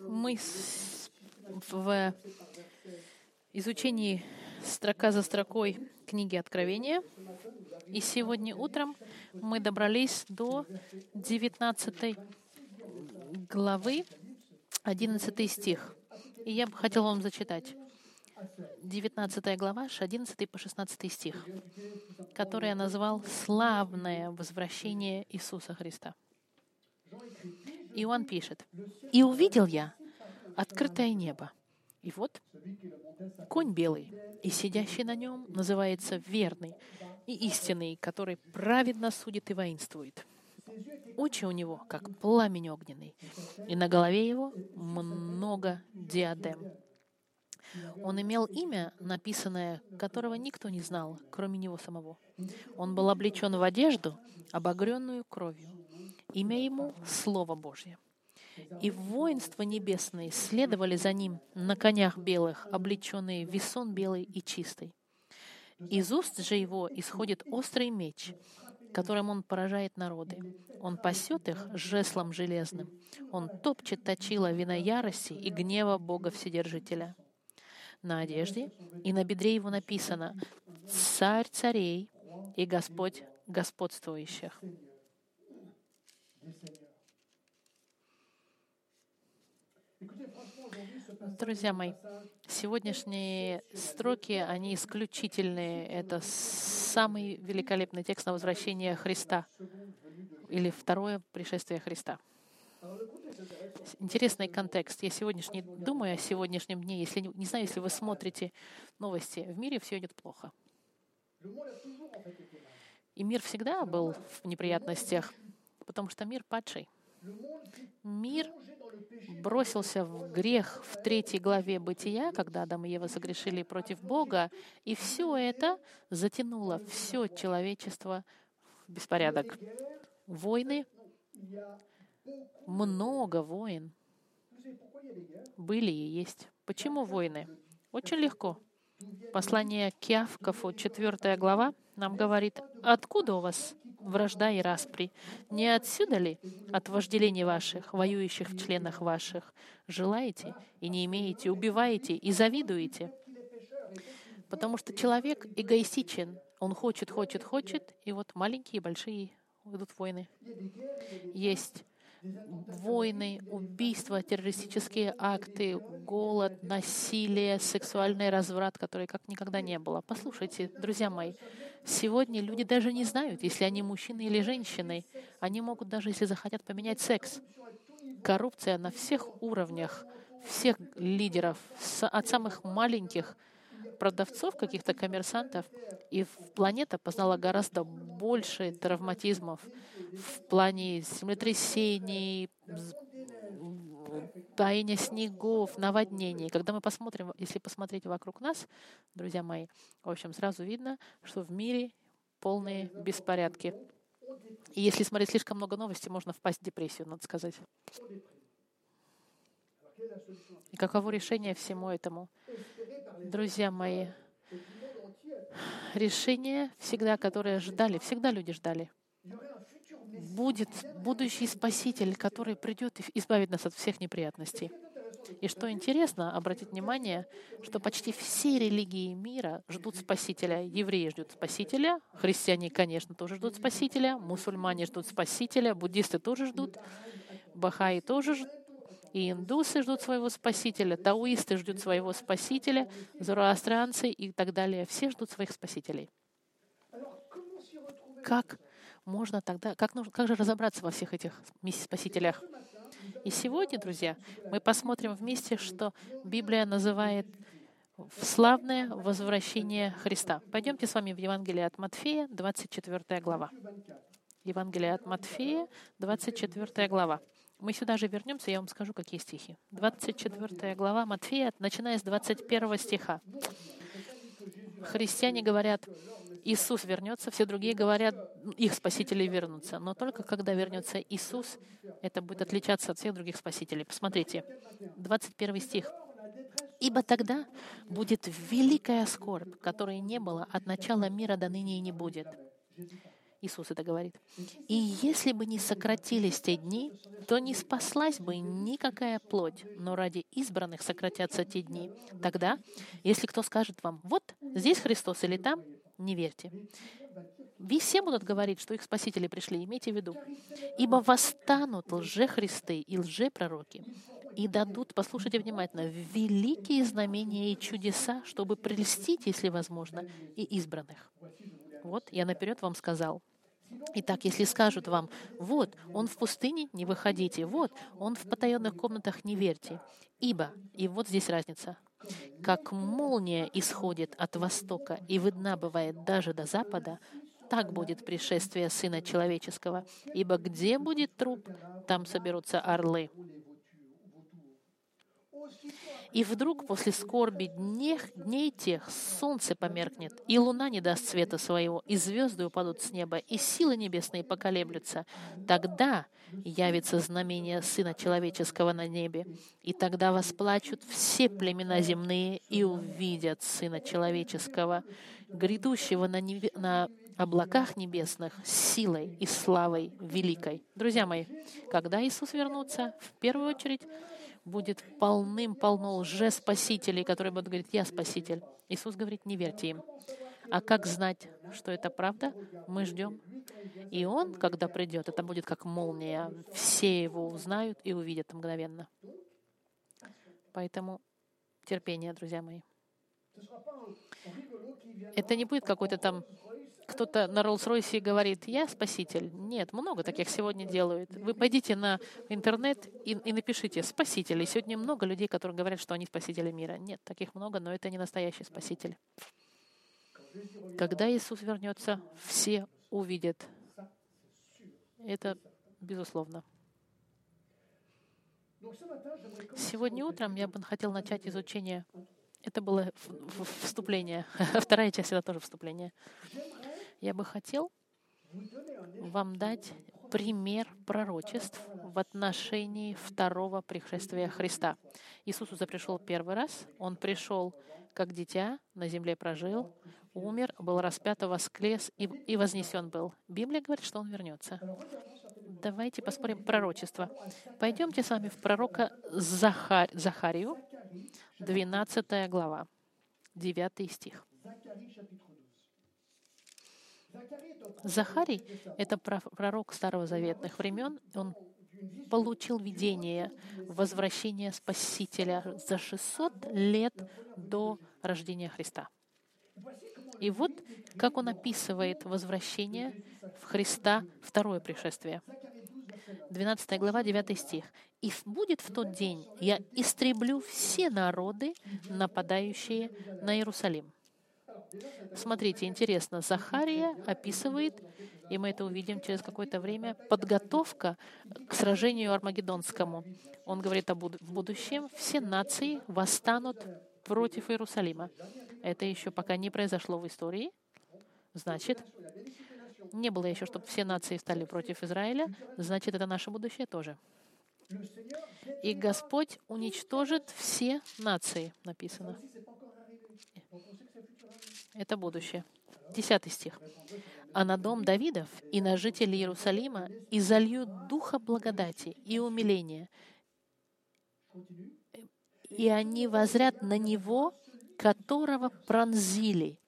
Мы в изучении строка за строкой книги Откровения. И сегодня утром мы добрались до 19 главы, 11 стих. И я бы хотела вам зачитать. 19 глава, с 11 по 16 стих, который я назвал «Славное возвращение Иисуса Христа». Иоанн пишет, «И увидел я открытое небо, и вот конь белый, и сидящий на нем называется верный и истинный, который праведно судит и воинствует. Очи у него, как пламень огненный, и на голове его много диадем. Он имел имя, написанное, которого никто не знал, кроме него самого. Он был облечен в одежду, обогренную кровью. Имя ему — Слово Божье. И воинства небесные следовали за ним на конях белых, облеченные весон белый и чистый. Из уст же его исходит острый меч, которым он поражает народы. Он пасет их жеслом железным. Он топчет точила вина ярости и гнева Бога Вседержителя. На одежде и на бедре его написано «Царь царей и Господь господствующих». Друзья мои, сегодняшние строки, они исключительные. Это самый великолепный текст на возвращение Христа или второе пришествие Христа. Интересный контекст. Я сегодняшний думаю о сегодняшнем дне. Если не знаю, если вы смотрите новости, в мире все идет плохо. И мир всегда был в неприятностях, потому что мир падший. Мир бросился в грех в третьей главе Бытия, когда Адам и Ева согрешили против Бога, и все это затянуло все человечество в беспорядок. Войны, много войн были и есть. Почему войны? Очень легко. Послание к Явкову, 4 глава, нам говорит, откуда у вас вражда и распри? Не отсюда ли от вожделений ваших, воюющих в членах ваших? Желаете и не имеете, убиваете и завидуете? Потому что человек эгоистичен. Он хочет, хочет, хочет, и вот маленькие и большие идут войны. Есть войны, убийства, террористические акты, голод, насилие, сексуальный разврат, который как никогда не было. Послушайте, друзья мои, сегодня люди даже не знают, если они мужчины или женщины. Они могут даже, если захотят, поменять секс. Коррупция на всех уровнях, всех лидеров, от самых маленьких продавцов, каких-то коммерсантов, и планета познала гораздо больше травматизмов в плане землетрясений, таяния снегов, наводнений. Когда мы посмотрим, если посмотреть вокруг нас, друзья мои, в общем, сразу видно, что в мире полные беспорядки. И если смотреть слишком много новостей, можно впасть в депрессию, надо сказать. И каково решение всему этому? Друзья мои, решение всегда, которое ждали, всегда люди ждали. Будет будущий Спаситель, который придет и избавит нас от всех неприятностей. И что интересно, обратить внимание, что почти все религии мира ждут Спасителя. Евреи ждут Спасителя, христиане, конечно, тоже ждут Спасителя, мусульмане ждут Спасителя, буддисты тоже ждут, бахаи тоже ждут, и индусы ждут своего спасителя, таоисты ждут своего спасителя, зороастрианцы и так далее. Все ждут своих спасителей. Как можно тогда, как, нужно, как же разобраться во всех этих спасителях? И сегодня, друзья, мы посмотрим вместе, что Библия называет славное возвращение Христа. Пойдемте с вами в Евангелие от Матфея, 24 глава. Евангелие от Матфея, 24 глава. Мы сюда же вернемся, я вам скажу, какие стихи. 24 глава Матфея, начиная с 21 стиха. Христиане говорят, Иисус вернется, все другие говорят, их спасители вернутся. Но только когда вернется Иисус, это будет отличаться от всех других спасителей. Посмотрите, 21 стих. «Ибо тогда будет великая скорбь, которой не было от начала мира до ныне и не будет». Иисус это говорит. «И если бы не сократились те дни, то не спаслась бы никакая плоть, но ради избранных сократятся те дни. Тогда, если кто скажет вам, вот здесь Христос или там, не верьте. Все будут говорить, что их спасители пришли, имейте в виду. Ибо восстанут лже-христы и лже-пророки, и дадут, послушайте внимательно, великие знамения и чудеса, чтобы прельстить, если возможно, и избранных. Вот, я наперед вам сказал. Итак, если скажут вам, вот, он в пустыне, не выходите, вот, он в потаенных комнатах, не верьте. Ибо, и вот здесь разница, как молния исходит от востока и видна бывает даже до запада, так будет пришествие Сына Человеческого. Ибо где будет труп, там соберутся орлы. И вдруг после скорби дней, дней тех солнце померкнет, и луна не даст света своего, и звезды упадут с неба, и силы небесные поколеблются. Тогда явится знамение Сына Человеческого на небе, и тогда восплачут все племена земные и увидят Сына Человеческого, грядущего на, небе, на облаках небесных силой и славой великой. Друзья мои, когда Иисус вернется, в первую очередь будет полным-полно лже-спасителей, которые будут говорить, «Я спаситель». Иисус говорит, не верьте им. А как знать, что это правда? Мы ждем. И Он, когда придет, это будет как молния. Все Его узнают и увидят мгновенно. Поэтому терпение, друзья мои. Это не будет какой-то там кто-то на Роллс-Ройсе говорит, я спаситель. Нет, много таких сегодня делают. Вы пойдите на интернет и, и напишите. И сегодня много людей, которые говорят, что они спасители мира. Нет, таких много, но это не настоящий спаситель. Когда Иисус вернется, все увидят. Это безусловно. Сегодня утром я бы хотел начать изучение. Это было вступление. Вторая часть — это тоже вступление. Я бы хотел вам дать пример пророчеств в отношении второго пришествия Христа. Иисус уже пришел первый раз. Он пришел как дитя, на земле прожил, умер, был распят, воскрес и, и вознесен был. Библия говорит, что он вернется. Давайте посмотрим пророчество. Пойдемте с вами в пророка Захар... Захарию, 12 глава, 9 стих. Захарий — это пророк Старого Заветных времен. Он получил видение возвращения Спасителя за 600 лет до рождения Христа. И вот как он описывает возвращение в Христа второе пришествие. 12 глава, 9 стих. «И будет в тот день, я истреблю все народы, нападающие на Иерусалим». Смотрите, интересно, Захария описывает, и мы это увидим через какое-то время, подготовка к сражению Армагеддонскому. Он говорит о буд- в будущем все нации восстанут против Иерусалима. Это еще пока не произошло в истории. Значит, не было еще, чтобы все нации стали против Израиля. Значит, это наше будущее тоже. И Господь уничтожит все нации, написано. Это будущее. Десятый стих. «А на дом Давидов и на жителей Иерусалима и духа благодати и умиления, и они возрят на него, которого пронзили,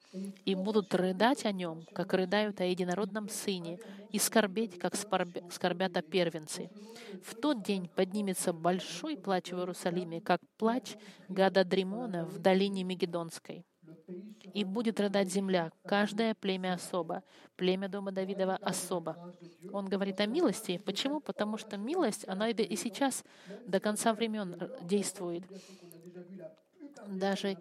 и будут рыдать о нем, как рыдают о единородном сыне, и скорбеть, как скорбят о первенце. В тот день поднимется большой плач в Иерусалиме, как плач Гада Дримона в долине Мегедонской и будет рыдать земля, каждое племя особо, племя дома Давидова особо. Он говорит о милости. Почему? Потому что милость, она и сейчас до конца времен действует. Даже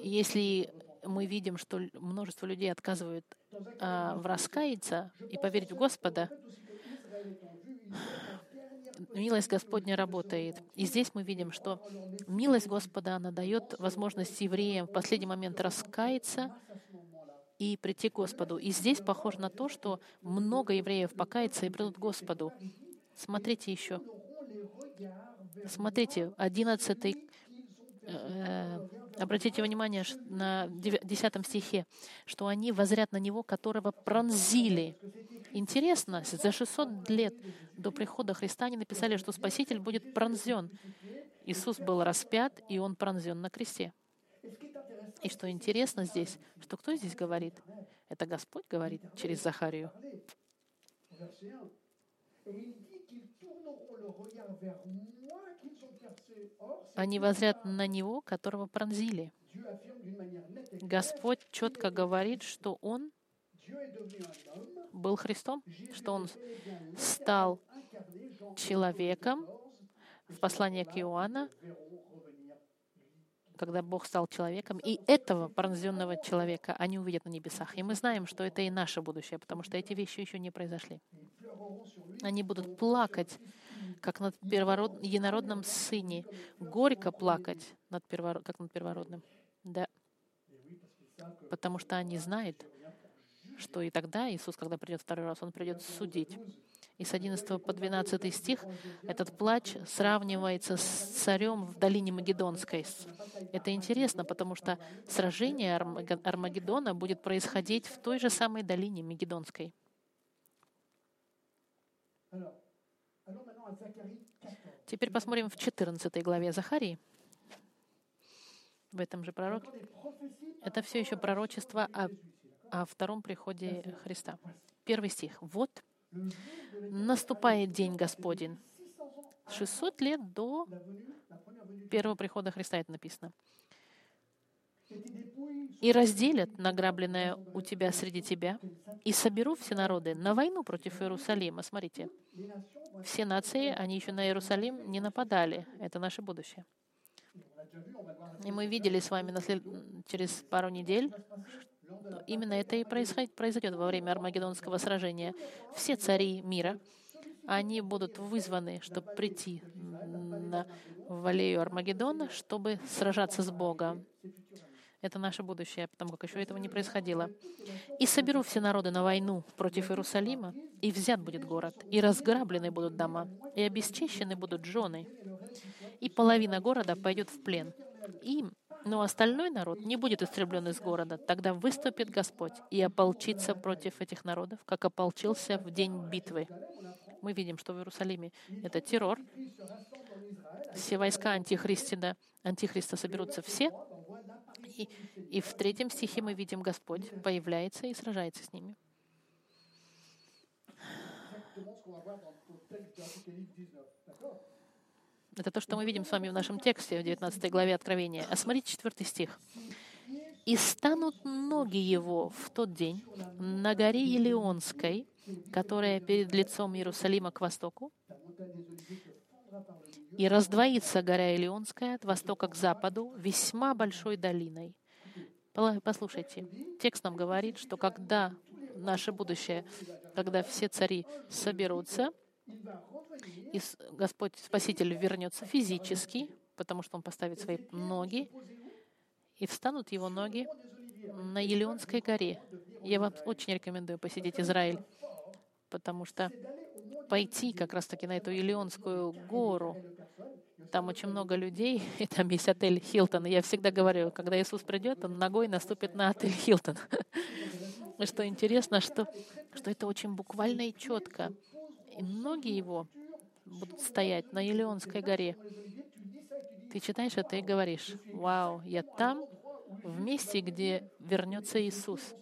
если мы видим, что множество людей отказывают а, в раскаяться и поверить в Господа, милость Господня работает. И здесь мы видим, что милость Господа, она дает возможность евреям в последний момент раскаяться и прийти к Господу. И здесь похоже на то, что много евреев покается и придут к Господу. Смотрите еще. Смотрите, одиннадцатый э, обратите внимание на 10 стихе, что они возрят на него, которого пронзили. Интересно, за 600 лет до прихода Христа они написали, что Спаситель будет пронзен. Иисус был распят, и Он пронзен на кресте. И что интересно здесь, что кто здесь говорит? Это Господь говорит через Захарию. Они возрят на Него, которого пронзили. Господь четко говорит, что Он был Христом, что Он стал человеком. В послании к Иоанна когда Бог стал человеком, и этого пронзенного человека они увидят на небесах. И мы знаем, что это и наше будущее, потому что эти вещи еще не произошли. Они будут плакать, как над первород... единородном сыне, горько плакать, над первород... как над первородным. Да. Потому что они знают, что и тогда Иисус, когда придет второй раз, Он придет судить. И с 11 по 12 стих этот плач сравнивается с царем в долине Магедонской. Это интересно, потому что сражение Армагеддона будет происходить в той же самой долине Магедонской. Теперь посмотрим в 14 главе Захарии. В этом же пророк. Это все еще пророчество о, о втором приходе Христа. Первый стих. «Вот наступает день Господень. 600 лет до первого прихода Христа это написано. «И разделят награбленное у тебя среди тебя, и соберу все народы на войну против Иерусалима». Смотрите, все нации, они еще на Иерусалим не нападали. Это наше будущее. И мы видели с вами след... через пару недель, Именно это и произойдет во время Армагеддонского сражения. Все цари мира, они будут вызваны, чтобы прийти на, в аллею Армагеддона, чтобы сражаться с Богом. Это наше будущее, потому как еще этого не происходило. «И соберу все народы на войну против Иерусалима, и взят будет город, и разграблены будут дома, и обесчищены будут жены, и половина города пойдет в плен. Им но остальной народ не будет истреблен из города. Тогда выступит Господь и ополчится против этих народов, как ополчился в день битвы. Мы видим, что в Иерусалиме это террор. Все войска антихриста, антихриста соберутся все. И, и в третьем стихе мы видим, Господь появляется и сражается с ними. Это то, что мы видим с вами в нашем тексте в 19 главе Откровения. А смотрите четвертый стих. «И станут ноги его в тот день на горе Елеонской, которая перед лицом Иерусалима к востоку, и раздвоится гора Елеонская от востока к западу весьма большой долиной». Послушайте, текст нам говорит, что когда наше будущее, когда все цари соберутся, и Господь Спаситель вернется физически, потому что Он поставит свои ноги, и встанут Его ноги на Елеонской горе. Я вам очень рекомендую посетить Израиль, потому что пойти как раз-таки на эту Елеонскую гору, там очень много людей, и там есть отель Хилтон. И я всегда говорю, когда Иисус придет, он ногой наступит на отель Хилтон. И что интересно, что, что это очень буквально и четко. И ноги его будут стоять на Елеонской горе. Ты читаешь это и говоришь, вау, я там, в месте, где вернется Иисус.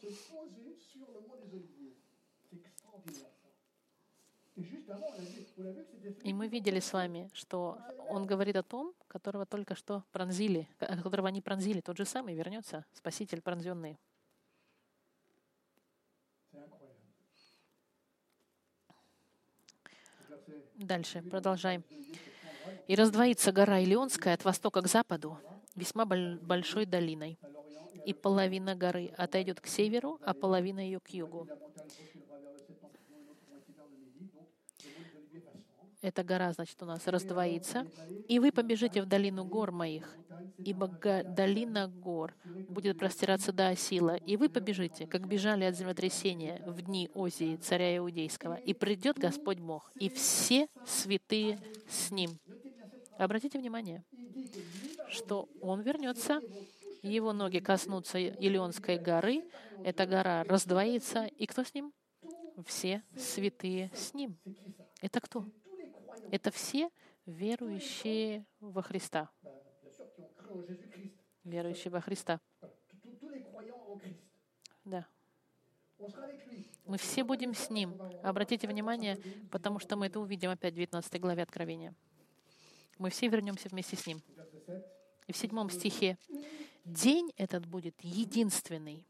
И мы видели с вами, что он говорит о том, которого только что пронзили, которого они пронзили, тот же самый вернется, Спаситель пронзенный. Дальше, продолжаем. «И раздвоится гора Илионская от востока к западу, весьма большой долиной, и половина горы отойдет к северу, а половина ее к югу. Эта гора, значит, у нас раздвоится, и вы побежите в долину гор моих, ибо долина гор будет простираться до Осила, и вы побежите, как бежали от землетрясения в дни Озии, царя Иудейского, и придет Господь Бог, и все святые с ним. Обратите внимание, что Он вернется, его ноги коснутся Илионской горы, эта гора раздвоится, и кто с ним? все святые с Ним. Это кто? Это все верующие во Христа. Верующие во Христа. Да. Мы все будем с Ним. Обратите внимание, потому что мы это увидим опять в 19 главе Откровения. Мы все вернемся вместе с Ним. И в седьмом стихе день этот будет единственный,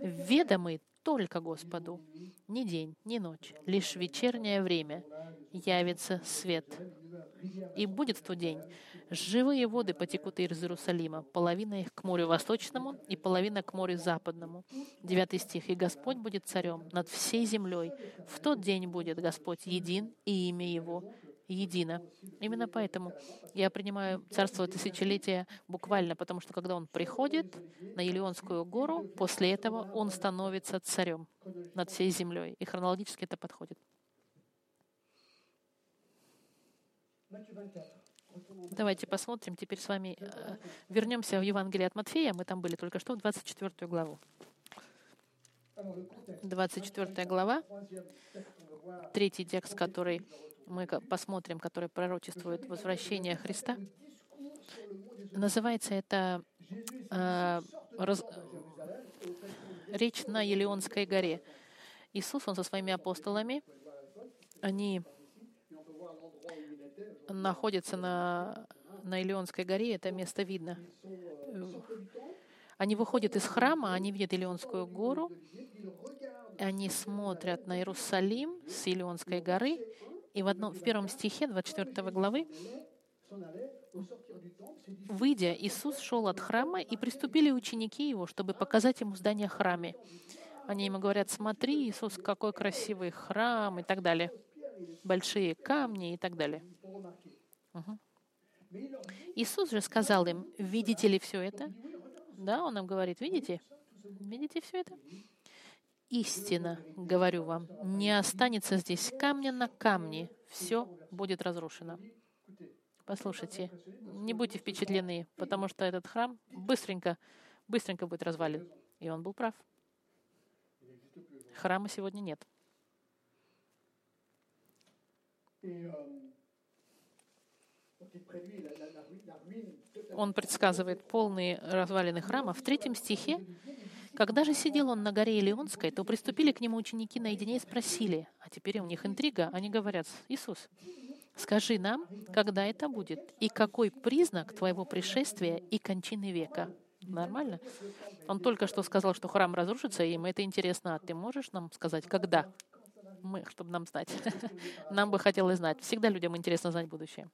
ведомый только Господу. Ни день, ни ночь, лишь вечернее время явится свет. И будет в тот день живые воды потекут из Иерусалима, половина их к морю восточному и половина к морю западному. Девятый стих. «И Господь будет царем над всей землей. В тот день будет Господь един, и имя Его едино. Именно поэтому я принимаю царство тысячелетия буквально, потому что когда он приходит на Елеонскую гору, после этого он становится царем над всей землей. И хронологически это подходит. Давайте посмотрим теперь с вами. Э, вернемся в Евангелие от Матфея. Мы там были только что, в 24 главу. 24 глава, третий текст, который мы посмотрим, который пророчествует возвращение Христа. Называется это э, раз, речь на Елеонской горе. Иисус, Он со своими апостолами, они находятся на, на Илионской горе, это место видно. Они выходят из храма, они видят Илионскую гору, они смотрят на Иерусалим с Илионской горы, и в, одном, в первом стихе 24 главы, выйдя, Иисус шел от храма, и приступили ученики его, чтобы показать ему здание храме. Они ему говорят, смотри, Иисус, какой красивый храм и так далее. Большие камни и так далее. Угу. Иисус же сказал им, видите ли все это? Да, он им говорит, видите? Видите все это? Истина, говорю вам, не останется здесь камня на камне, все будет разрушено. Послушайте, не будьте впечатлены, потому что этот храм быстренько, быстренько будет развален. И он был прав. Храма сегодня нет. Он предсказывает полные развалины храма. В третьем стихе когда же сидел он на горе Илионской, то приступили к нему ученики наедине и спросили, а теперь у них интрига, они говорят, Иисус, скажи нам, когда это будет, и какой признак твоего пришествия и кончины века? Нормально? Он только что сказал, что храм разрушится, и им это интересно. А ты можешь нам сказать, когда? Мы, чтобы нам знать. Нам бы хотелось знать. Всегда людям интересно знать будущее.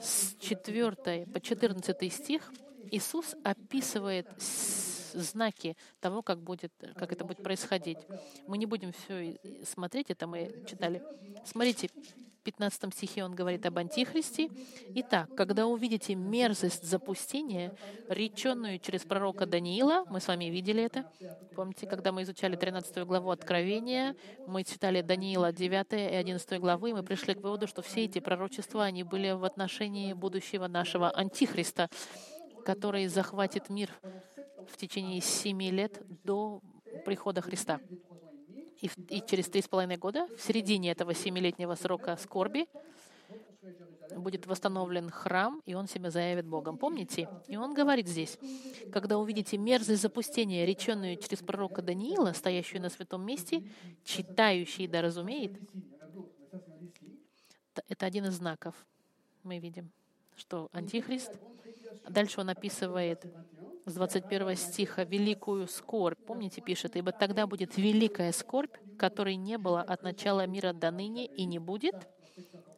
С 4 по 14 стих Иисус описывает знаки того, как, будет, как это будет происходить. Мы не будем все смотреть, это мы читали. Смотрите, в 15 стихе он говорит об Антихристе. Итак, когда увидите мерзость запустения, реченную через пророка Даниила, мы с вами видели это. Помните, когда мы изучали 13 главу Откровения, мы читали Даниила 9 и 11 главы, и мы пришли к выводу, что все эти пророчества, они были в отношении будущего нашего Антихриста который захватит мир в течение семи лет до прихода Христа. И, и через три с половиной года, в середине этого семилетнего срока скорби, будет восстановлен храм, и он себя заявит Богом. Помните? И он говорит здесь, когда увидите мерзость запустения, реченную через пророка Даниила, стоящую на святом месте, читающий да разумеет, это один из знаков. Мы видим, что Антихрист Дальше он описывает с 21 стиха великую скорбь. Помните, пишет, «Ибо тогда будет великая скорбь, которой не было от начала мира до ныне и не будет».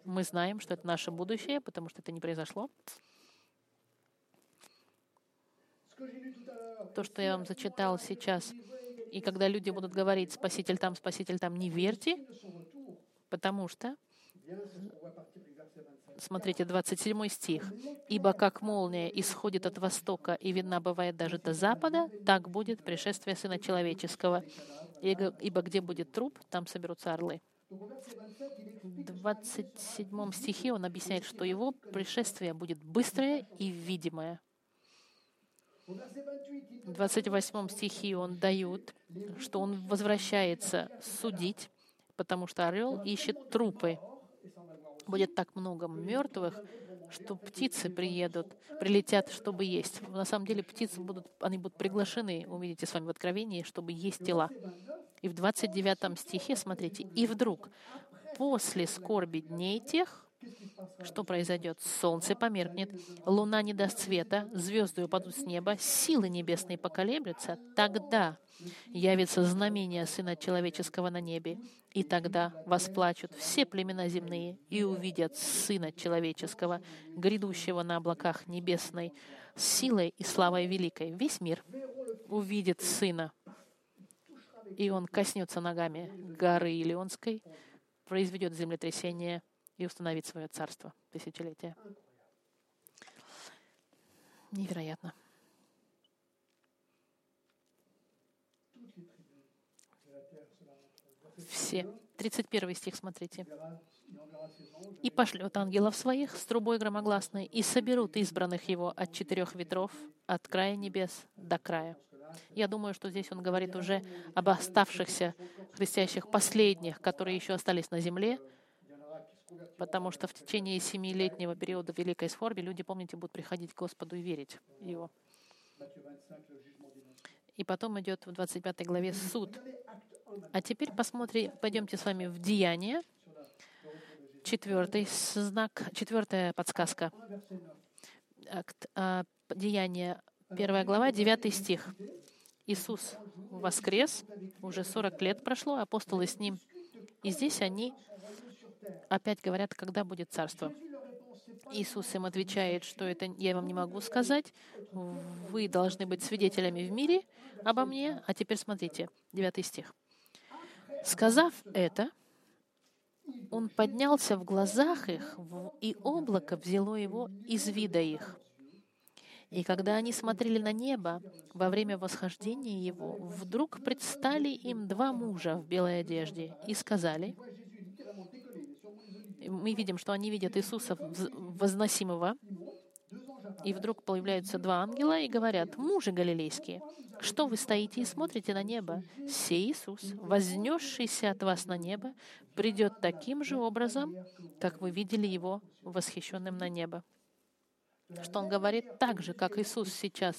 Мы знаем, что это наше будущее, потому что это не произошло. То, что я вам зачитал сейчас, и когда люди будут говорить «Спаситель там, Спаситель там», не верьте, потому что Смотрите, 27 стих. «Ибо как молния исходит от востока и видна бывает даже до запада, так будет пришествие Сына Человеческого. Ибо где будет труп, там соберутся орлы». В 27 стихе он объясняет, что его пришествие будет быстрое и видимое. В 28 стихе он дает, что он возвращается судить, потому что орел ищет трупы. Будет так много мертвых, что птицы приедут, прилетят, чтобы есть. На самом деле птицы будут, они будут приглашены, увидите с вами в Откровении, чтобы есть тела. И в 29 стихе, смотрите, «И вдруг, после скорби дней тех, что произойдет? Солнце померкнет, луна не даст света, звезды упадут с неба, силы небесные поколеблются. Тогда явится знамение Сына Человеческого на небе, и тогда восплачут все племена земные и увидят Сына Человеческого, грядущего на облаках небесной, с силой и славой великой. Весь мир увидит Сына, и Он коснется ногами горы Илионской, произведет землетрясение и установит свое царство тысячелетия. Невероятно. Все. 31 стих, смотрите. «И пошлет ангелов своих с трубой громогласной, и соберут избранных его от четырех ветров, от края небес до края». Я думаю, что здесь он говорит уже об оставшихся христианских последних, которые еще остались на земле, потому что в течение семилетнего периода Великой Скорби люди, помните, будут приходить к Господу и верить Его. И потом идет в 25 главе суд. А теперь посмотрим, пойдемте с вами в Деяние. Четвертый знак, четвертая подсказка. А, Деяние, первая глава, девятый стих. Иисус воскрес, уже 40 лет прошло, апостолы с ним. И здесь они опять говорят, когда будет царство. Иисус им отвечает, что это я вам не могу сказать. Вы должны быть свидетелями в мире обо мне. А теперь смотрите, 9 стих. Сказав это, он поднялся в глазах их, и облако взяло его из вида их. И когда они смотрели на небо во время восхождения его, вдруг предстали им два мужа в белой одежде и сказали, мы видим, что они видят Иисуса возносимого, и вдруг появляются два ангела и говорят, «Мужи галилейские, что вы стоите и смотрите на небо? Сей Иисус, вознесшийся от вас на небо, придет таким же образом, как вы видели Его восхищенным на небо». Что Он говорит так же, как Иисус сейчас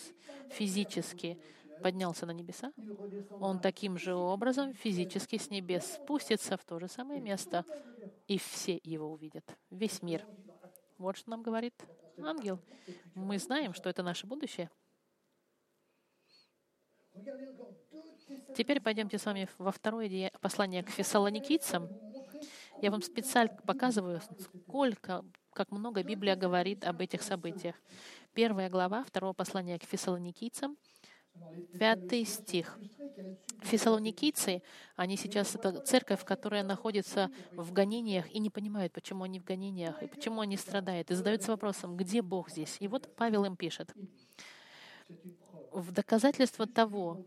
физически поднялся на небеса, Он таким же образом физически с небес спустится в то же самое место, и все его увидят, весь мир. Вот что нам говорит ангел. Мы знаем, что это наше будущее. Теперь пойдемте с вами во второе послание к фессалоникийцам. Я вам специально показываю, сколько, как много Библия говорит об этих событиях. Первая глава второго послания к фессалоникийцам — Пятый стих. Фессалоникийцы, они сейчас это церковь, которая находится в гонениях и не понимают, почему они в гонениях и почему они страдают. И задаются вопросом, где Бог здесь? И вот Павел им пишет. В доказательство того,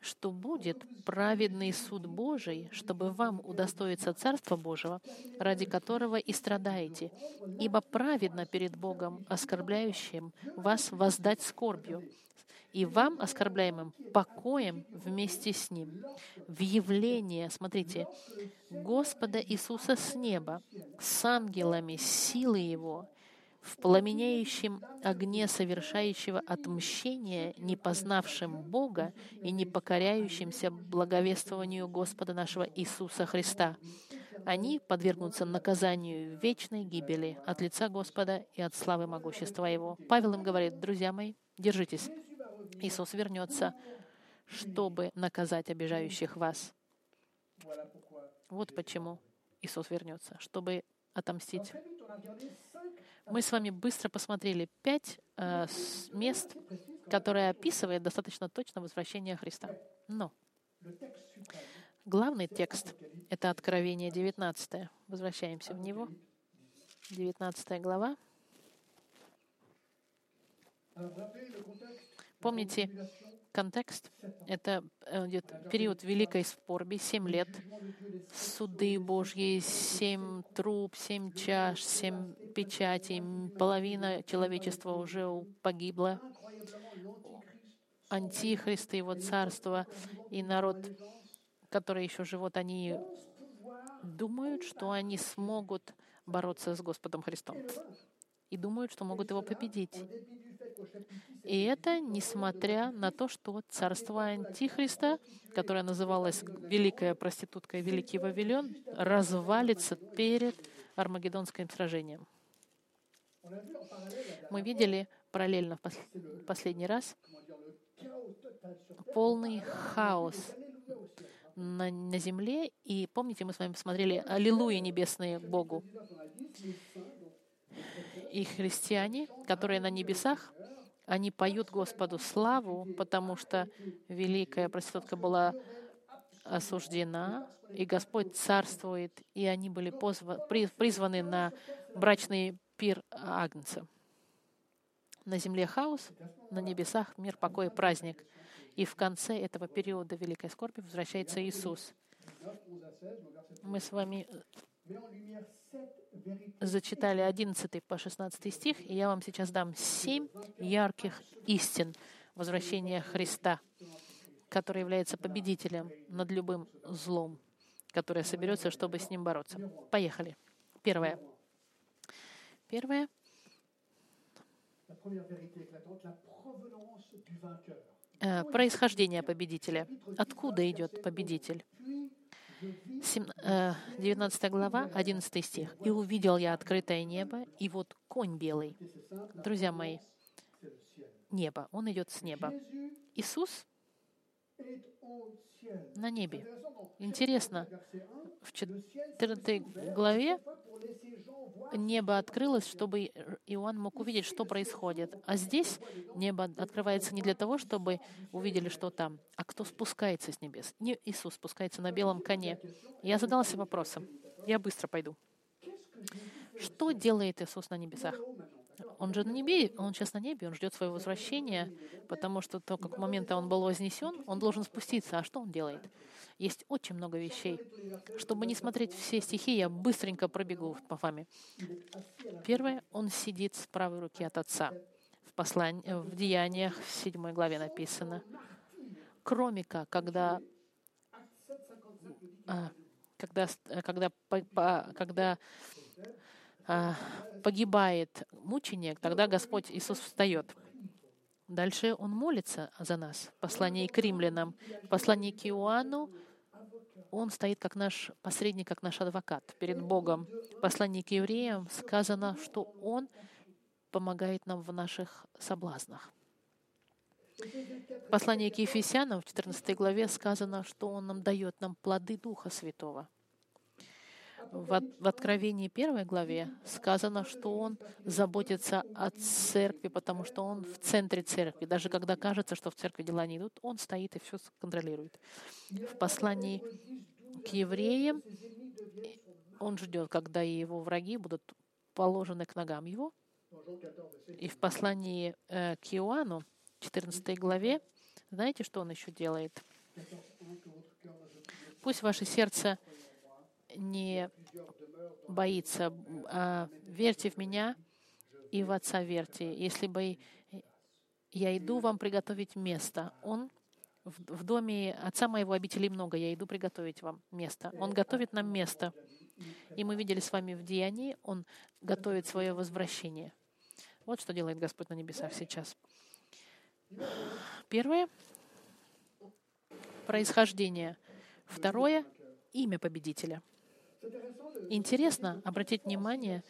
что будет праведный суд Божий, чтобы вам удостоиться Царства Божьего, ради которого и страдаете. Ибо праведно перед Богом, оскорбляющим вас, воздать скорбью, и вам, оскорбляемым, покоем вместе с Ним. В явление, смотрите, Господа Иисуса с неба, с ангелами силы Его, в пламенеющем огне совершающего отмщения, не познавшим Бога и не покоряющимся благовествованию Господа нашего Иисуса Христа. Они подвергнутся наказанию вечной гибели от лица Господа и от славы могущества Его. Павел им говорит, друзья мои, держитесь. Иисус вернется, чтобы наказать обижающих вас. Вот почему Иисус вернется, чтобы отомстить. Мы с вами быстро посмотрели пять э, мест, которые описывают достаточно точно возвращение Христа. Но главный текст — это Откровение 19. Возвращаемся в него. 19 глава. Помните, контекст — это э, идет период великой спорби, семь лет, суды Божьи, семь труб, семь чаш, семь печатей, половина человечества уже погибла. Антихрист и его царство, и народ, который еще живут, они думают, что они смогут бороться с Господом Христом. И думают, что могут его победить. И это несмотря на то, что царство Антихриста, которое называлось Великая проститутка и Великий Вавилон, развалится перед Армагеддонским сражением. Мы видели параллельно в последний раз полный хаос на, на земле. И помните, мы с вами посмотрели «Аллилуйя небесные Богу». И христиане, которые на небесах, они поют Господу славу, потому что великая проститутка была осуждена, и Господь царствует, и они были призваны на брачный пир Агнца. На земле хаос, на небесах мир, покой и праздник. И в конце этого периода великой скорби возвращается Иисус. Мы с вами зачитали 11 по 16 стих, и я вам сейчас дам семь ярких истин возвращения Христа, который является победителем над любым злом, которое соберется, чтобы с ним бороться. Поехали. Первое. Первое. Э, происхождение победителя. Откуда идет победитель? 19 э, глава, 11 стих. «И увидел я открытое небо, и вот конь белый». Друзья мои, небо, он идет с неба. Иисус на небе. Интересно, в 4 главе небо открылось, чтобы Иоанн мог увидеть, что происходит. А здесь небо открывается не для того, чтобы увидели, что там, а кто спускается с небес. Не Иисус спускается на белом коне. Я задался вопросом. Я быстро пойду. Что делает Иисус на небесах? Он же на небе, он сейчас на небе, он ждет своего возвращения, потому что то, как момента он был вознесен, он должен спуститься. А что он делает? Есть очень много вещей. Чтобы не смотреть все стихи, я быстренько пробегу по вами. Первое, он сидит с правой руки от Отца. В, послании, в Деяниях, в 7 главе написано. Кроме как, когда а, когда, когда, когда а, погибает мученик, тогда Господь Иисус встает. Дальше Он молится за нас. В послании к римлянам, в послании к Иоанну он стоит как наш посредник, как наш адвокат перед Богом. В послании к евреям сказано, что Он помогает нам в наших соблазнах. В послании к Ефесянам в 14 главе сказано, что Он нам дает нам плоды Духа Святого — в, в Откровении первой главе сказано, что Он заботится о церкви, потому что Он в центре церкви. Даже когда кажется, что в церкви дела не идут, Он стоит и все контролирует. В послании к евреям Он ждет, когда его враги будут положены к ногам Его. И в послании э, к Иоанну, 14 главе, знаете, что Он еще делает? Пусть ваше сердце не боится. А, верьте в меня и в Отца верьте. Если бы я иду вам приготовить место, Он в доме Отца моего обителей много, я иду приготовить вам место. Он готовит нам место. И мы видели с вами в Деянии, Он готовит свое возвращение. Вот что делает Господь на небесах сейчас. Первое — происхождение. Второе — имя победителя — Интересно обратить внимание,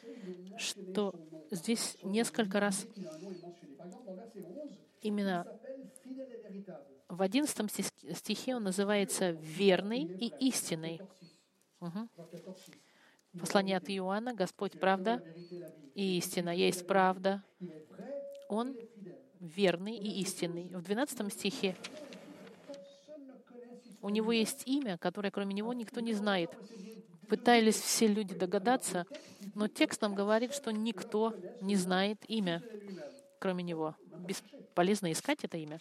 что здесь несколько раз именно в одиннадцатом стихе он называется «верный и истинный». Угу. Послание от Иоанна, Господь правда и истина. Есть правда. Он верный и истинный. В 12 стихе у него есть имя, которое кроме него никто не знает пытались все люди догадаться, но текст нам говорит, что никто не знает имя, кроме него. Бесполезно искать это имя.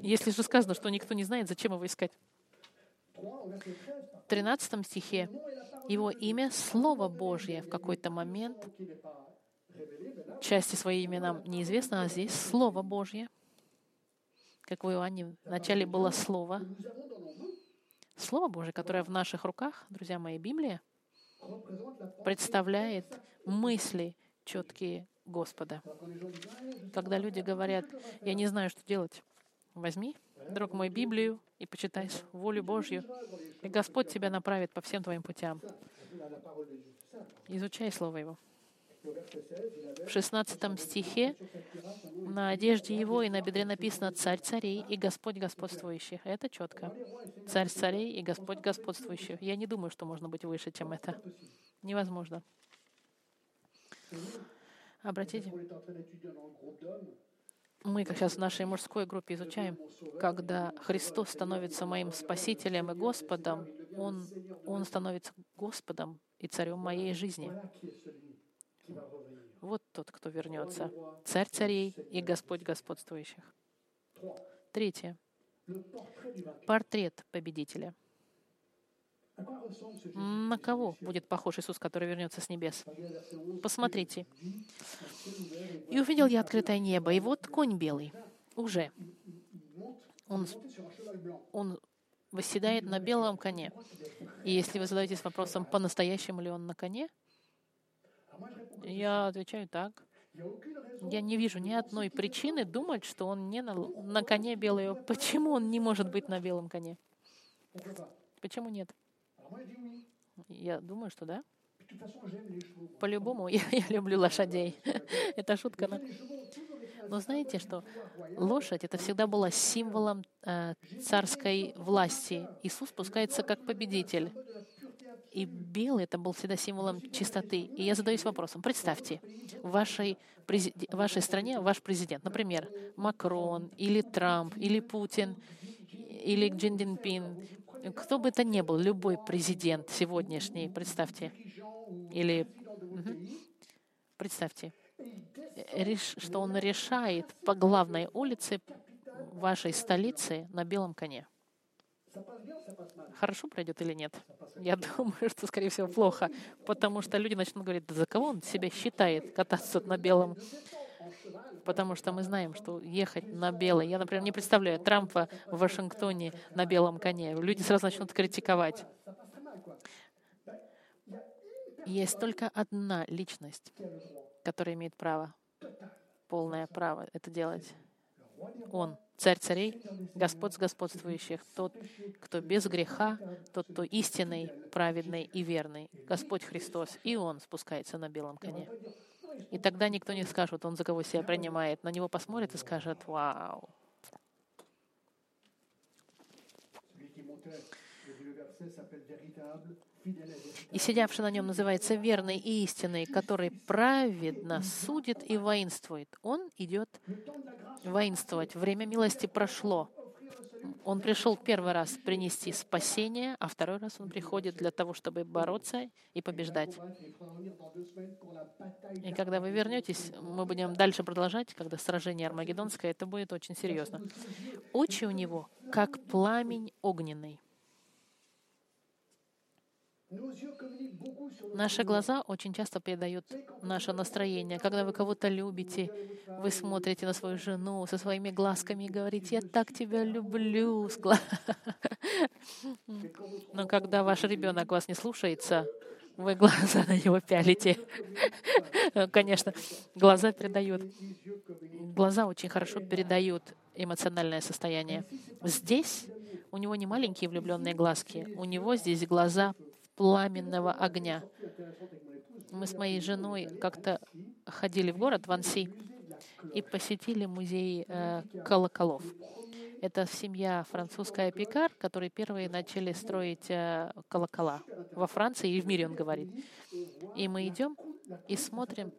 Если же сказано, что никто не знает, зачем его искать? В 13 стихе его имя — Слово Божье. В какой-то момент части своей имя нам неизвестно, а здесь Слово Божье. как в Иоанне вначале было Слово. Слово Божие, которое в наших руках, друзья мои, Библия, представляет мысли четкие Господа. Когда люди говорят, я не знаю, что делать, возьми, друг мой, Библию и почитай волю Божью, и Господь тебя направит по всем твоим путям. Изучай Слово Его. В 16 стихе на одежде его и на бедре написано «Царь царей и Господь господствующих». Это четко. «Царь царей и Господь господствующих». Я не думаю, что можно быть выше, чем это. Невозможно. Обратите. Мы как сейчас в нашей мужской группе изучаем, когда Христос становится моим Спасителем и Господом, Он, Он становится Господом и Царем моей жизни. Вот тот, кто вернется. Царь царей и Господь господствующих. Третье. Портрет победителя. На кого будет похож Иисус, который вернется с небес? Посмотрите. «И увидел я открытое небо, и вот конь белый, уже. Он, он восседает на белом коне. И если вы задаетесь вопросом, по-настоящему ли он на коне, я отвечаю так. Я не вижу ни одной причины думать, что он не на, на коне белый. Почему он не может быть на белом коне? Почему нет? Я думаю, что да. По-любому, я, я люблю лошадей. Это шутка. Но... но знаете, что лошадь это всегда была символом э, царской власти. Иисус спускается как победитель. И белый это был всегда символом чистоты. И я задаюсь вопросом. Представьте, в вашей, в вашей стране ваш президент, например, Макрон или Трамп или Путин или Джин Динпин, кто бы это ни был, любой президент сегодняшний, представьте, или представьте, что он решает по главной улице вашей столицы на белом коне. Хорошо пройдет или нет? Я думаю, что, скорее всего, плохо, потому что люди начнут говорить, да за кого он себя считает кататься на белом потому что мы знаем, что ехать на белой... Я, например, не представляю Трампа в Вашингтоне на белом коне. Люди сразу начнут критиковать. Есть только одна личность, которая имеет право, полное право это делать. Он, царь царей, Господь господствующих, тот, кто без греха, тот, кто истинный, праведный и верный, Господь Христос, и Он спускается на белом коне. И тогда никто не скажет, он за кого себя принимает. На него посмотрит и скажет, вау. И сидявший на нем называется верный и истинный, который праведно судит и воинствует. Он идет воинствовать. Время милости прошло. Он пришел первый раз принести спасение, а второй раз он приходит для того, чтобы бороться и побеждать. И когда вы вернетесь, мы будем дальше продолжать, когда сражение Армагеддонское, это будет очень серьезно. Очи у него, как пламень огненный. Наши глаза очень часто передают наше настроение. Когда вы кого-то любите, вы смотрите на свою жену со своими глазками и говорите, «Я так тебя люблю». Но когда ваш ребенок вас не слушается, вы глаза на него пялите. Конечно, глаза передают. Глаза очень хорошо передают эмоциональное состояние. Здесь у него не маленькие влюбленные глазки, у него здесь глаза пламенного огня. Мы с моей женой как-то ходили в город Ванси и посетили музей э, колоколов. Это семья французская Пикар, которые первые начали строить э, колокола во Франции и в мире, он говорит. И мы идем и смотрим,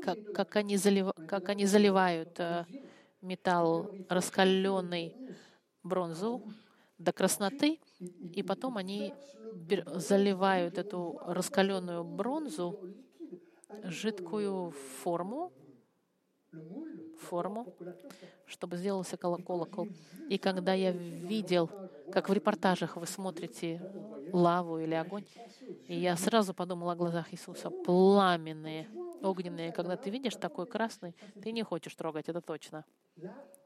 как, как, они, залив, как они заливают э, металл раскаленный бронзу до красноты, и потом они заливают эту раскаленную бронзу, жидкую форму, форму, чтобы сделался колокол. И когда я видел, как в репортажах вы смотрите лаву или огонь, и я сразу подумал о глазах Иисуса, пламенные, огненные. Когда ты видишь такой красный, ты не хочешь трогать, это точно.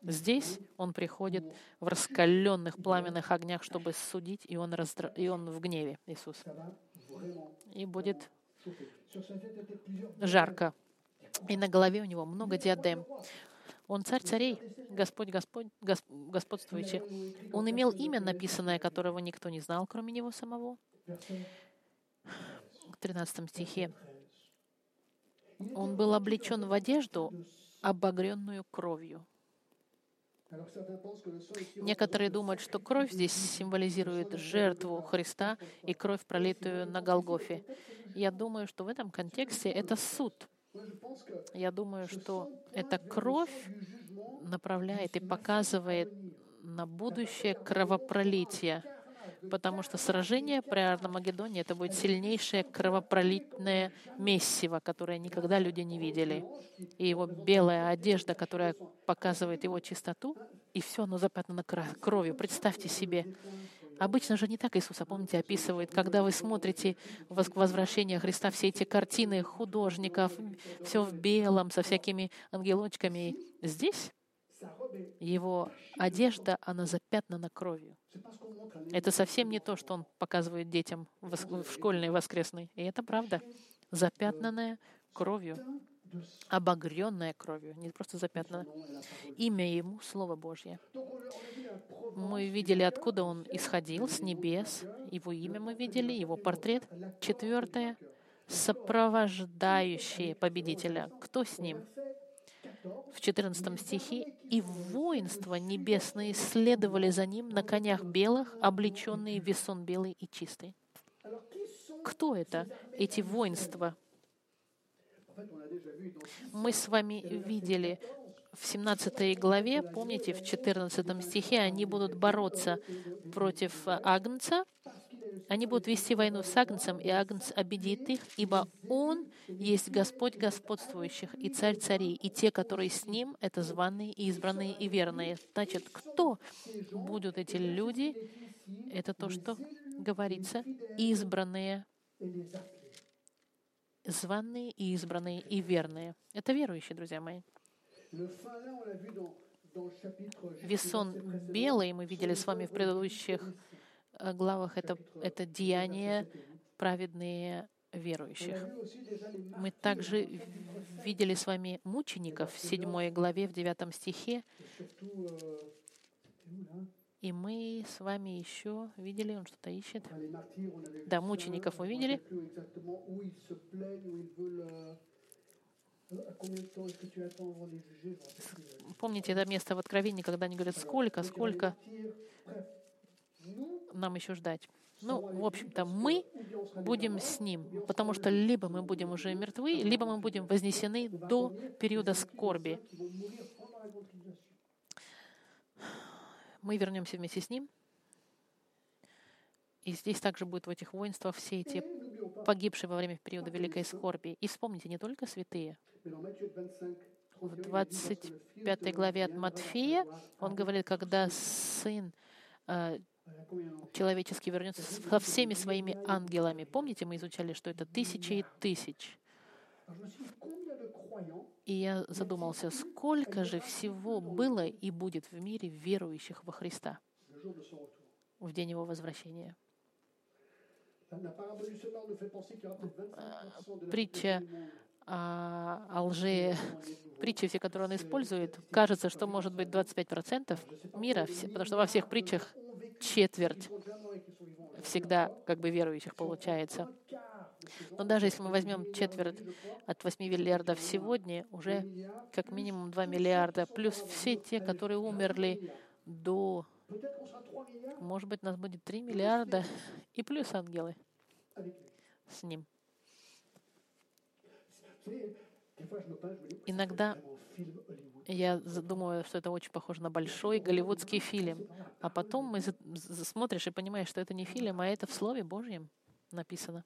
Здесь он приходит в раскаленных пламенных огнях, чтобы судить, и он, раздра... и он в гневе, Иисус. И будет жарко. И на голове у него много диадем. Он царь царей, Господь, Господь, Госп, господствующий. Он имел имя, написанное, которого никто не знал, кроме него самого. В 13 стихе. Он был облечен в одежду, обогренную кровью. Некоторые думают, что кровь здесь символизирует жертву Христа и кровь, пролитую на Голгофе. Я думаю, что в этом контексте это суд. Я думаю, что эта кровь направляет и показывает на будущее кровопролитие, потому что сражение при Армагеддоне — это будет сильнейшее кровопролитное мессиво, которое никогда люди не видели. И его белая одежда, которая показывает его чистоту, и все оно запятнано кровью. Представьте себе. Обычно же не так Иисуса, помните, описывает, когда вы смотрите возвращение Христа, все эти картины художников, все в белом, со всякими ангелочками. Здесь его одежда, она запятнана кровью. Это совсем не то, что он показывает детям в школьной воскресной. И это правда. Запятнанная кровью, обогренная кровью, не просто запятнанная. Имя ему — Слово Божье. Мы видели, откуда он исходил, с небес. Его имя мы видели, его портрет. Четвертое — сопровождающие победителя. Кто с ним? В 14 стихе, «И воинства небесные следовали за ним на конях белых, облеченные в весон белый и чистый». Кто это, эти воинства? Мы с вами видели в 17 главе, помните, в 14 стихе, они будут бороться против Агнца, они будут вести войну с Агнцем, и Агнц обидит их, ибо Он есть Господь господствующих и Царь царей, и те, которые с Ним, это званые, и избранные, и верные. Значит, кто будут эти люди? Это то, что говорится, избранные, званые и избранные и верные. Это верующие, друзья мои. Весон белый мы видели с вами в предыдущих главах это, это деяния праведные верующих. Мы также видели с вами мучеников в 7 главе, в 9 стихе. И мы с вами еще видели, он что-то ищет. Да, мучеников мы видели. Помните это место в Откровении, когда они говорят, сколько, сколько нам еще ждать? Ну, в общем-то, мы будем с Ним, потому что либо мы будем уже мертвы, либо мы будем вознесены до периода скорби. Мы вернемся вместе с Ним. И здесь также будут в этих воинствах все эти погибшие во время периода Великой Скорби. И вспомните, не только святые. В 25 главе от Матфея он говорит, когда Сын э, человеческий вернется со всеми своими ангелами. Помните, мы изучали, что это тысячи и тысяч. И я задумался, сколько же всего было и будет в мире верующих во Христа в день Его возвращения. Притча о, о лже, притчи все, которые он использует, кажется, что может быть 25% мира, потому что во всех притчах четверть всегда как бы верующих получается. Но даже если мы возьмем четверть от 8 миллиардов сегодня, уже как минимум 2 миллиарда, плюс все те, которые умерли до... Может быть, нас будет 3 миллиарда, и плюс ангелы с ним. Иногда я думаю, что это очень похоже на большой голливудский фильм. А потом мы смотришь и понимаешь, что это не фильм, а это в Слове Божьем написано.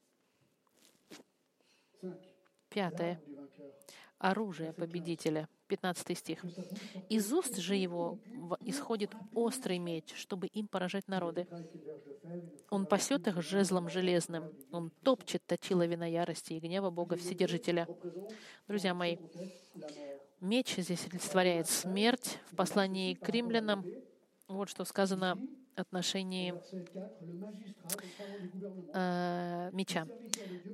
Пятое. Оружие победителя. 15 стих. «Из уст же его исходит острый меч, чтобы им поражать народы. Он пасет их жезлом железным. Он топчет точила вина ярости и гнева Бога Вседержителя». Друзья мои, меч здесь олицетворяет смерть. В послании к римлянам вот что сказано отношении э, меча.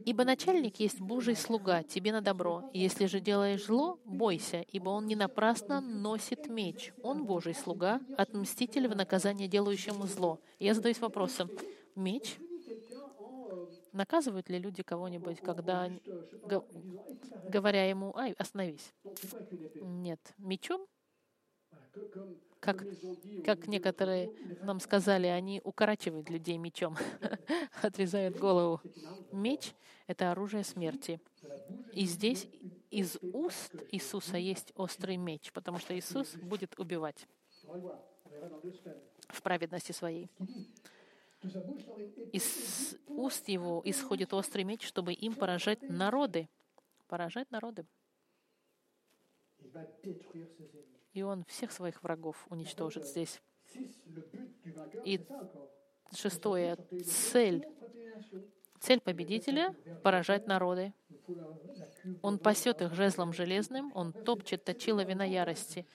«Ибо начальник есть Божий слуга, тебе на добро. Если же делаешь зло, бойся, ибо он не напрасно носит меч. Он Божий слуга, отмститель в наказание делающему зло». Я задаюсь вопросом, меч Наказывают ли люди кого-нибудь, когда, говоря ему, ай, остановись? Нет. Мечом как, как некоторые нам сказали, они укорачивают людей мечом, отрезают голову. Меч — это оружие смерти. И здесь из уст Иисуса есть острый меч, потому что Иисус будет убивать в праведности своей. Из уст его исходит острый меч, чтобы им поражать народы. Поражать народы и он всех своих врагов уничтожит здесь. И шестое, цель. Цель победителя — поражать народы. Он пасет их жезлом железным, он топчет точила вина ярости.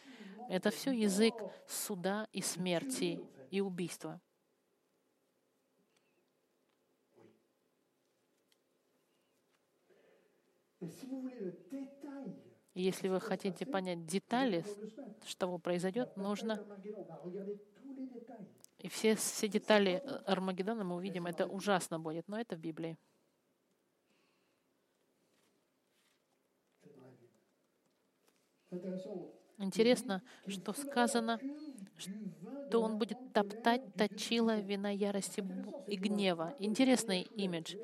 Это все язык суда и смерти и убийства. Если вы хотите понять детали, что произойдет, нужно... И все, все детали Армагеддона мы увидим, это ужасно будет, но это в Библии. Интересно, что сказано, что он будет топтать точила вина ярости и гнева. Интересный имидж.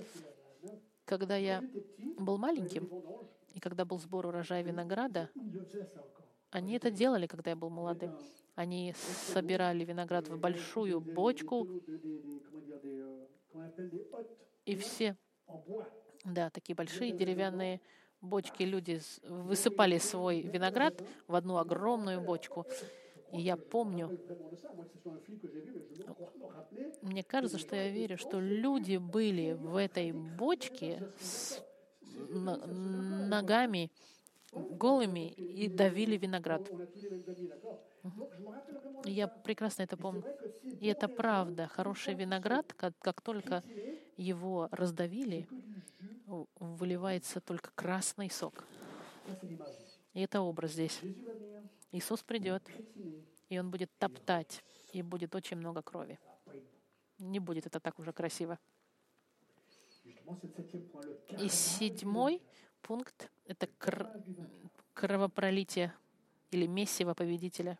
Когда я был маленьким, и когда был сбор урожая винограда, они это делали, когда я был молодым. Они собирали виноград в большую бочку, и все, да, такие большие деревянные бочки люди высыпали свой виноград в одну огромную бочку. И я помню, мне кажется, что я верю, что люди были в этой бочке с ногами голыми и давили виноград. Я прекрасно это помню. И это правда. Хороший виноград, как, как только его раздавили, выливается только красный сок. И это образ здесь. Иисус придет, и Он будет топтать, и будет очень много крови. Не будет это так уже красиво. И седьмой пункт — это кровопролитие или мессиво победителя.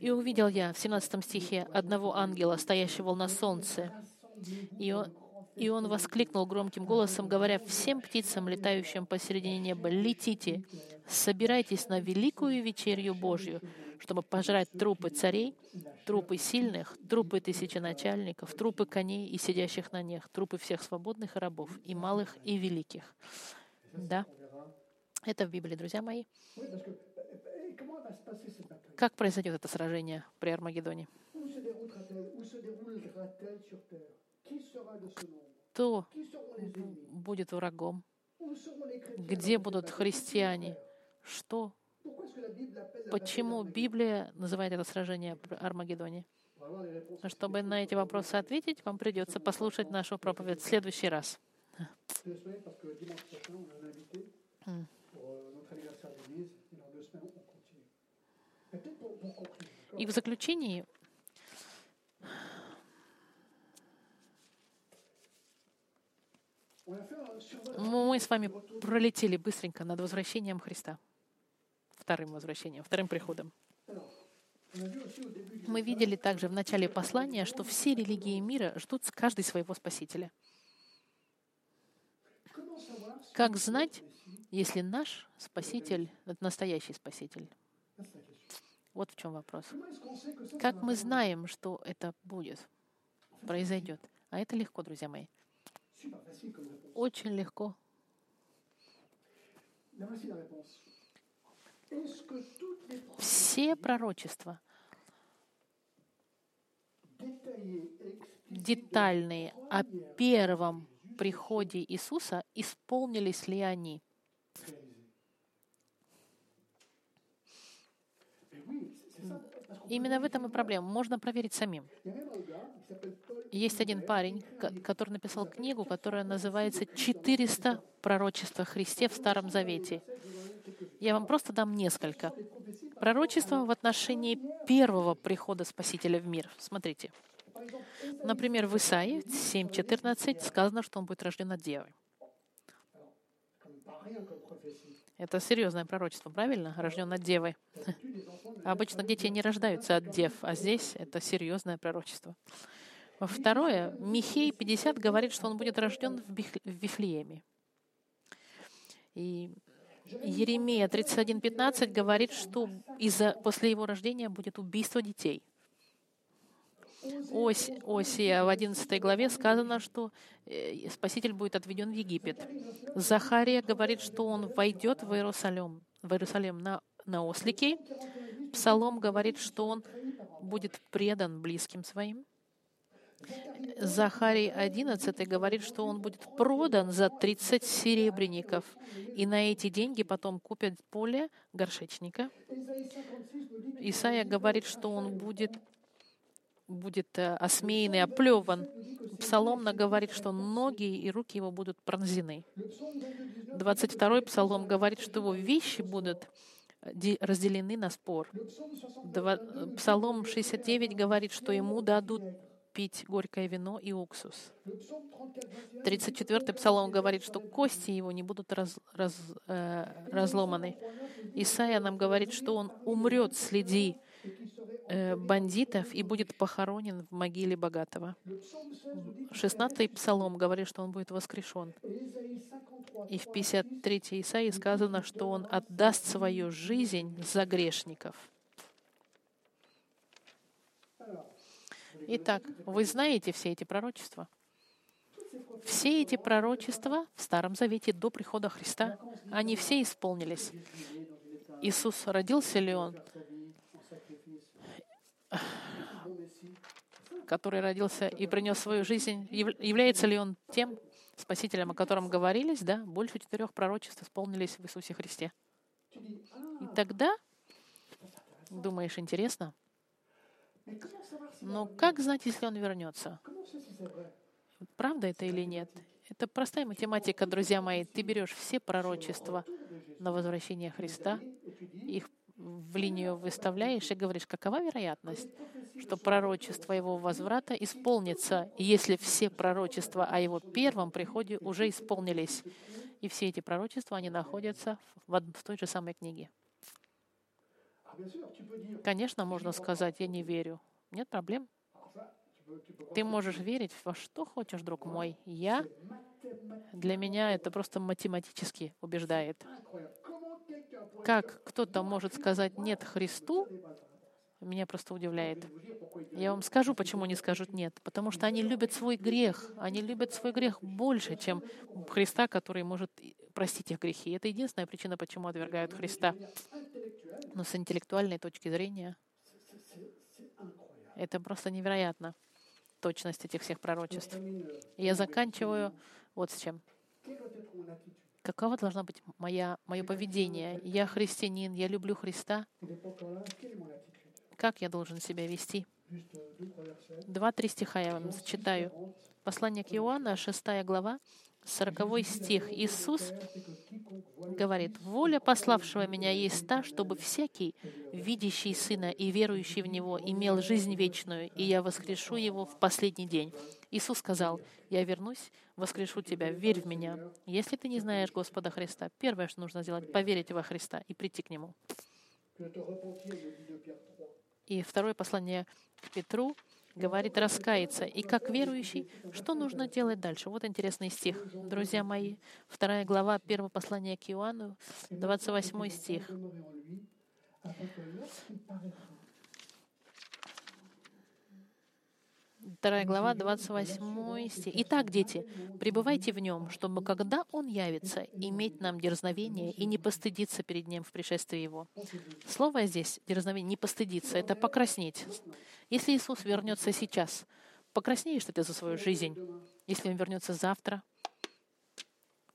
«И увидел я в 17 стихе одного ангела, стоящего на солнце, и он, и он воскликнул громким голосом, говоря всем птицам, летающим посередине неба, «Летите, собирайтесь на великую вечерю Божью, чтобы пожрать трупы царей, трупы сильных, трупы тысяченачальников, трупы коней и сидящих на них, трупы всех свободных и рабов, и малых, и великих». Да, это в Библии, друзья мои. Как произойдет это сражение при Армагеддоне? Кто будет врагом? Где будут христиане? Что? Почему Библия называет это сражение Армагеддоне? Чтобы на эти вопросы ответить, вам придется послушать нашу проповедь в следующий раз. И в заключении Мы с вами пролетели быстренько над возвращением Христа, вторым возвращением, вторым приходом. Мы видели также в начале послания, что все религии мира ждут каждый своего Спасителя. Как знать, если наш Спаситель — это настоящий Спаситель? Вот в чем вопрос. Как мы знаем, что это будет, произойдет? А это легко, друзья мои. Очень легко. Все пророчества, детальные о первом приходе Иисуса, исполнились ли они? Именно в этом и проблема. Можно проверить самим. Есть один парень, который написал книгу, которая называется «400 пророчеств о Христе в Старом Завете». Я вам просто дам несколько. Пророчество в отношении первого прихода Спасителя в мир. Смотрите. Например, в Исаии 7.14 сказано, что он будет рожден от девы. Это серьезное пророчество, правильно? Рожден от девы. Обычно дети не рождаются от дев, а здесь это серьезное пророчество. Второе, Михей 50 говорит, что он будет рожден в Вифлееме. И Еремия 31.15 говорит, что из-за, после его рождения будет убийство детей. Осия в 11 главе сказано, что э, Спаситель будет отведен в Египет. Захария говорит, что он войдет в Иерусалим, в Иерусалим на, на ослике. Псалом говорит, что он будет предан близким своим. Захарий 11 говорит, что он будет продан за 30 серебряников, и на эти деньги потом купят поле горшечника. Исаия говорит, что он будет будет э, осмеян и оплеван. Псалом говорит, что ноги и руки его будут пронзены. 22-й псалом говорит, что его вещи будут э, разделены на спор. Псалом 69 говорит, что ему дадут пить горькое вино и уксус. 34-й псалом говорит, что кости его не будут раз, раз, э, разломаны. Исаия нам говорит, что он умрет среди Э, бандитов и будет похоронен в могиле богатого. 16-й псалом говорит, что он будет воскрешен. И в 53-й Исаии сказано, что он отдаст свою жизнь за грешников. Итак, вы знаете все эти пророчества? Все эти пророчества в Старом Завете до прихода Христа, они все исполнились. Иисус родился ли Он? Который родился и принес свою жизнь, является ли он тем Спасителем, о котором говорились, да, больше четырех пророчеств исполнились в Иисусе Христе. И тогда, думаешь, интересно, но как знать, если он вернется? Правда это или нет? Это простая математика, друзья мои. Ты берешь все пророчества на возвращение Христа, их в линию выставляешь и говоришь, какова вероятность, что пророчество его возврата исполнится, если все пророчества о его первом приходе уже исполнились. И все эти пророчества, они находятся в, в той же самой книге. Конечно, можно сказать, я не верю. Нет проблем. Ты можешь верить во что хочешь, друг мой. Я, для меня это просто математически убеждает. Как кто-то может сказать «нет» Христу, меня просто удивляет. Я вам скажу, почему они скажут «нет». Потому что они любят свой грех. Они любят свой грех больше, чем Христа, который может простить их грехи. Это единственная причина, почему отвергают Христа. Но с интеллектуальной точки зрения это просто невероятно, точность этих всех пророчеств. И я заканчиваю вот с чем каково должно быть моя, мое поведение. Я христианин, я люблю Христа. Как я должен себя вести? Два-три стиха я вам зачитаю. Послание к Иоанна, 6 глава, 40 стих. Иисус говорит, «Воля пославшего меня есть та, чтобы всякий, видящий Сына и верующий в Него, имел жизнь вечную, и я воскрешу его в последний день». Иисус сказал, «Я вернусь, воскрешу тебя, верь в Меня». Если ты не знаешь Господа Христа, первое, что нужно сделать, поверить во Христа и прийти к Нему. И второе послание к Петру говорит раскаяться. И как верующий, что нужно делать дальше? Вот интересный стих, друзья мои. Вторая глава первого послания к Иоанну, 28 стих. 2 глава, 28 стих. Итак, дети, пребывайте в нем, чтобы, когда он явится, иметь нам дерзновение и не постыдиться перед ним в пришествии его. Слово здесь, дерзновение, не постыдиться, это покраснеть. Если Иисус вернется сейчас, покраснеешь ли ты за свою жизнь? Если Он вернется завтра,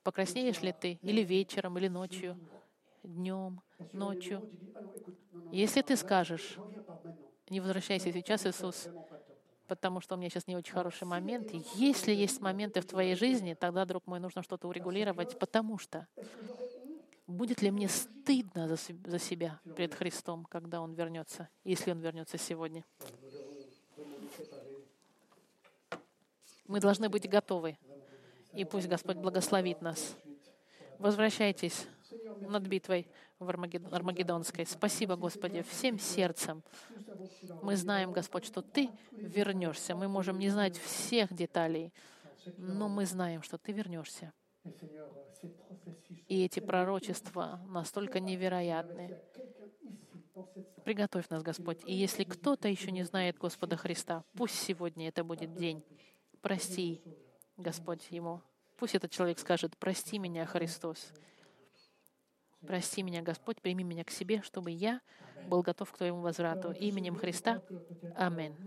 покраснеешь ли ты или вечером, или ночью, днем, ночью? Если ты скажешь, не возвращайся сейчас, Иисус, потому что у меня сейчас не очень хороший момент. Если есть моменты в твоей жизни, тогда, друг мой, нужно что-то урегулировать, потому что будет ли мне стыдно за, за себя перед Христом, когда Он вернется, если Он вернется сегодня? Мы должны быть готовы. И пусть Господь благословит нас. Возвращайтесь над битвой в Армагеддонской. Спасибо, Господи, всем сердцем. Мы знаем, Господь, что Ты вернешься. Мы можем не знать всех деталей, но мы знаем, что Ты вернешься. И эти пророчества настолько невероятны. Приготовь нас, Господь. И если кто-то еще не знает Господа Христа, пусть сегодня это будет день. Прости, Господь, ему. Пусть этот человек скажет, прости меня, Христос. Прости меня, Господь, прими меня к себе, чтобы я был готов к Твоему возврату. Именем Христа. Аминь.